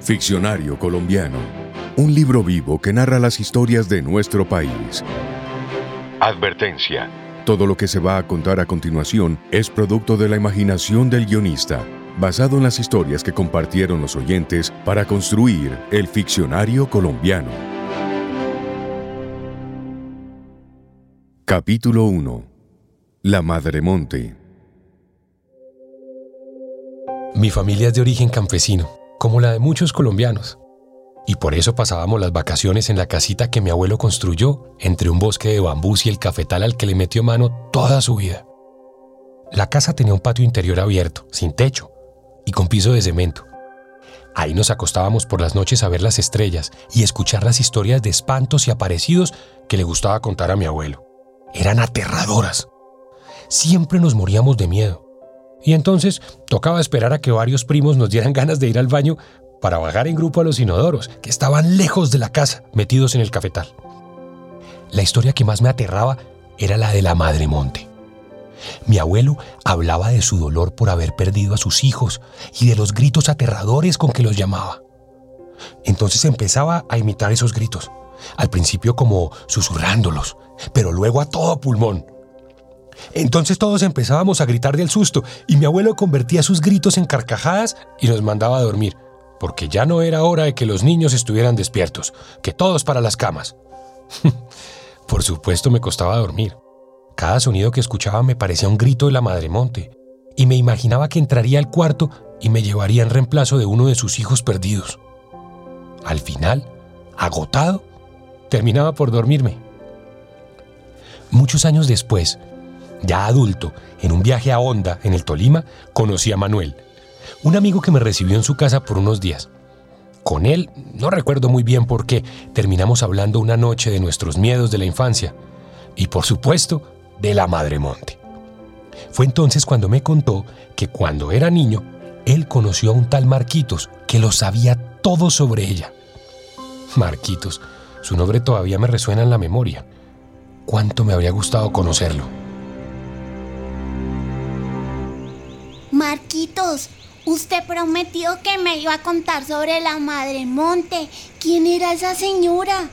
Ficcionario colombiano. Un libro vivo que narra las historias de nuestro país. Advertencia. Todo lo que se va a contar a continuación es producto de la imaginación del guionista, basado en las historias que compartieron los oyentes para construir el ficcionario colombiano. Capítulo 1. La Madre Monte. Mi familia es de origen campesino, como la de muchos colombianos. Y por eso pasábamos las vacaciones en la casita que mi abuelo construyó entre un bosque de bambús y el cafetal al que le metió mano toda su vida. La casa tenía un patio interior abierto, sin techo, y con piso de cemento. Ahí nos acostábamos por las noches a ver las estrellas y escuchar las historias de espantos y aparecidos que le gustaba contar a mi abuelo. Eran aterradoras. Siempre nos moríamos de miedo. Y entonces tocaba esperar a que varios primos nos dieran ganas de ir al baño para bajar en grupo a los inodoros, que estaban lejos de la casa, metidos en el cafetal. La historia que más me aterraba era la de la Madre Monte. Mi abuelo hablaba de su dolor por haber perdido a sus hijos y de los gritos aterradores con que los llamaba. Entonces empezaba a imitar esos gritos, al principio como susurrándolos, pero luego a todo pulmón. Entonces todos empezábamos a gritar del susto y mi abuelo convertía sus gritos en carcajadas y nos mandaba a dormir, porque ya no era hora de que los niños estuvieran despiertos, que todos para las camas. Por supuesto me costaba dormir. Cada sonido que escuchaba me parecía un grito de la Madre Monte, y me imaginaba que entraría al cuarto y me llevaría en reemplazo de uno de sus hijos perdidos. Al final, agotado, terminaba por dormirme. Muchos años después, ya adulto, en un viaje a Honda, en el Tolima, conocí a Manuel, un amigo que me recibió en su casa por unos días. Con él, no recuerdo muy bien por qué, terminamos hablando una noche de nuestros miedos de la infancia y, por supuesto, de la Madre Monte. Fue entonces cuando me contó que cuando era niño, él conoció a un tal Marquitos que lo sabía todo sobre ella. Marquitos, su nombre todavía me resuena en la memoria. ¿Cuánto me habría gustado conocerlo? Marquitos, usted prometió que me iba a contar sobre la Madre Monte. ¿Quién era esa señora?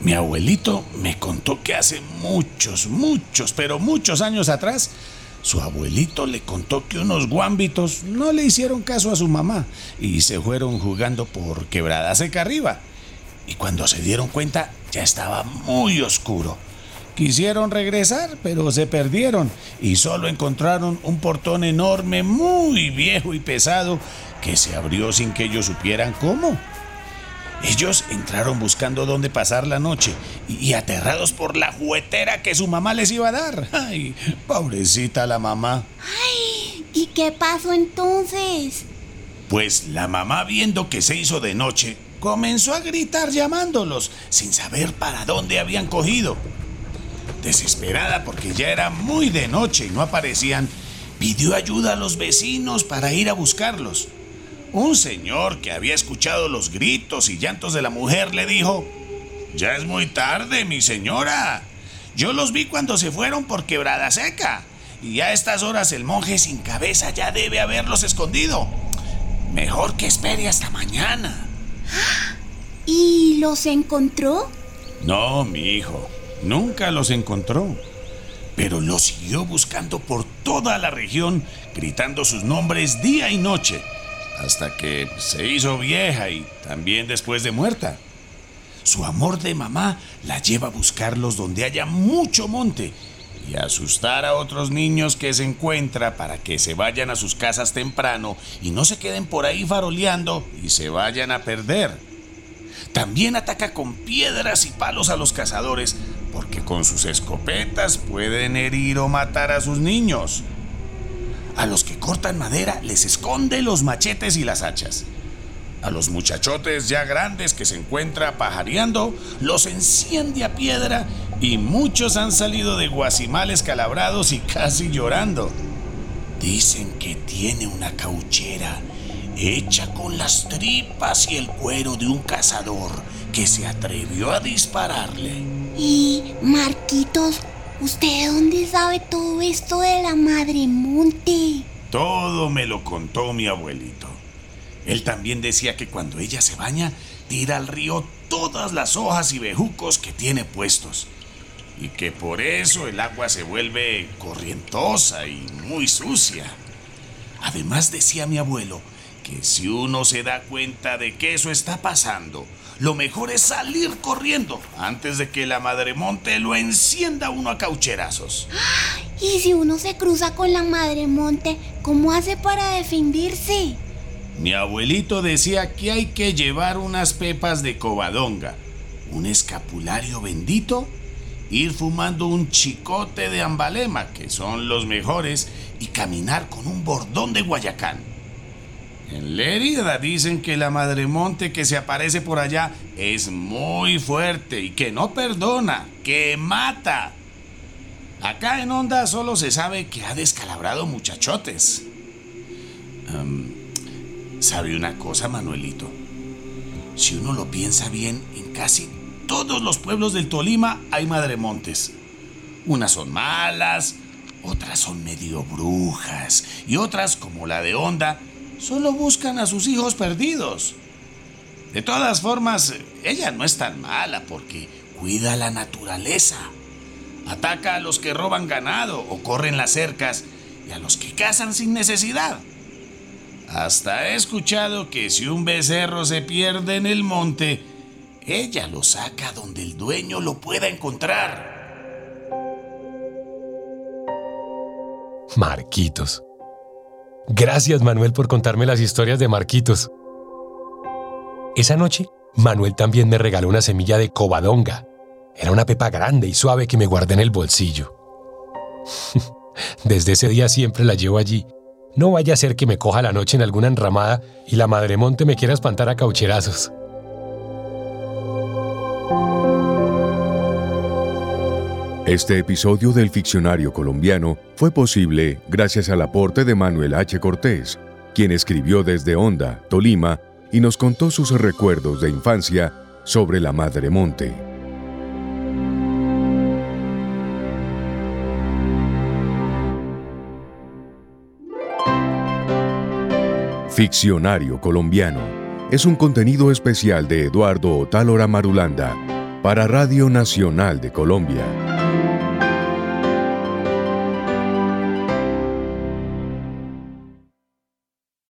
Mi abuelito me contó que hace muchos, muchos, pero muchos años atrás, su abuelito le contó que unos guámbitos no le hicieron caso a su mamá y se fueron jugando por quebrada seca arriba. Y cuando se dieron cuenta, ya estaba muy oscuro. Quisieron regresar, pero se perdieron y solo encontraron un portón enorme, muy viejo y pesado, que se abrió sin que ellos supieran cómo. Ellos entraron buscando dónde pasar la noche y, aterrados por la juguetera que su mamá les iba a dar. Ay, pobrecita la mamá. Ay, ¿y qué pasó entonces? Pues la mamá viendo que se hizo de noche, comenzó a gritar llamándolos, sin saber para dónde habían cogido. Desesperada porque ya era muy de noche y no aparecían, pidió ayuda a los vecinos para ir a buscarlos. Un señor que había escuchado los gritos y llantos de la mujer le dijo, Ya es muy tarde, mi señora. Yo los vi cuando se fueron por quebrada seca. Y a estas horas el monje sin cabeza ya debe haberlos escondido. Mejor que espere hasta mañana. ¿Y los encontró? No, mi hijo. Nunca los encontró, pero los siguió buscando por toda la región, gritando sus nombres día y noche, hasta que se hizo vieja y también después de muerta. Su amor de mamá la lleva a buscarlos donde haya mucho monte y a asustar a otros niños que se encuentra para que se vayan a sus casas temprano y no se queden por ahí faroleando y se vayan a perder. También ataca con piedras y palos a los cazadores porque con sus escopetas pueden herir o matar a sus niños. A los que cortan madera les esconde los machetes y las hachas. A los muchachotes ya grandes que se encuentra pajareando, los enciende a piedra y muchos han salido de guasimales calabrados y casi llorando. Dicen que tiene una cauchera hecha con las tripas y el cuero de un cazador que se atrevió a dispararle. Y, Marquitos, ¿usted dónde sabe todo esto de la Madre Monte? Todo me lo contó mi abuelito. Él también decía que cuando ella se baña, tira al río todas las hojas y bejucos que tiene puestos. Y que por eso el agua se vuelve corrientosa y muy sucia. Además decía mi abuelo que si uno se da cuenta de que eso está pasando, lo mejor es salir corriendo antes de que la madre monte lo encienda uno a caucherazos. ¿Y si uno se cruza con la madre monte, cómo hace para defenderse? Mi abuelito decía que hay que llevar unas pepas de covadonga, un escapulario bendito, ir fumando un chicote de ambalema, que son los mejores, y caminar con un bordón de guayacán. En Lérida dicen que la madremonte que se aparece por allá es muy fuerte y que no perdona, que mata. Acá en Onda solo se sabe que ha descalabrado muchachotes. ¿Sabe una cosa, Manuelito? Si uno lo piensa bien, en casi todos los pueblos del Tolima hay madremontes. Unas son malas, otras son medio brujas y otras, como la de Onda, solo buscan a sus hijos perdidos. De todas formas, ella no es tan mala porque cuida la naturaleza. Ataca a los que roban ganado o corren las cercas y a los que cazan sin necesidad. Hasta he escuchado que si un becerro se pierde en el monte, ella lo saca donde el dueño lo pueda encontrar. Marquitos. Gracias Manuel por contarme las historias de Marquitos. Esa noche, Manuel también me regaló una semilla de covadonga. Era una pepa grande y suave que me guardé en el bolsillo. Desde ese día siempre la llevo allí no vaya a ser que me coja la noche en alguna enramada y la madremonte me quiera espantar a caucherazos. Este episodio del Ficcionario Colombiano fue posible gracias al aporte de Manuel H. Cortés, quien escribió desde Honda, Tolima, y nos contó sus recuerdos de infancia sobre la Madre Monte. Ficcionario Colombiano es un contenido especial de Eduardo Otálora Marulanda para Radio Nacional de Colombia.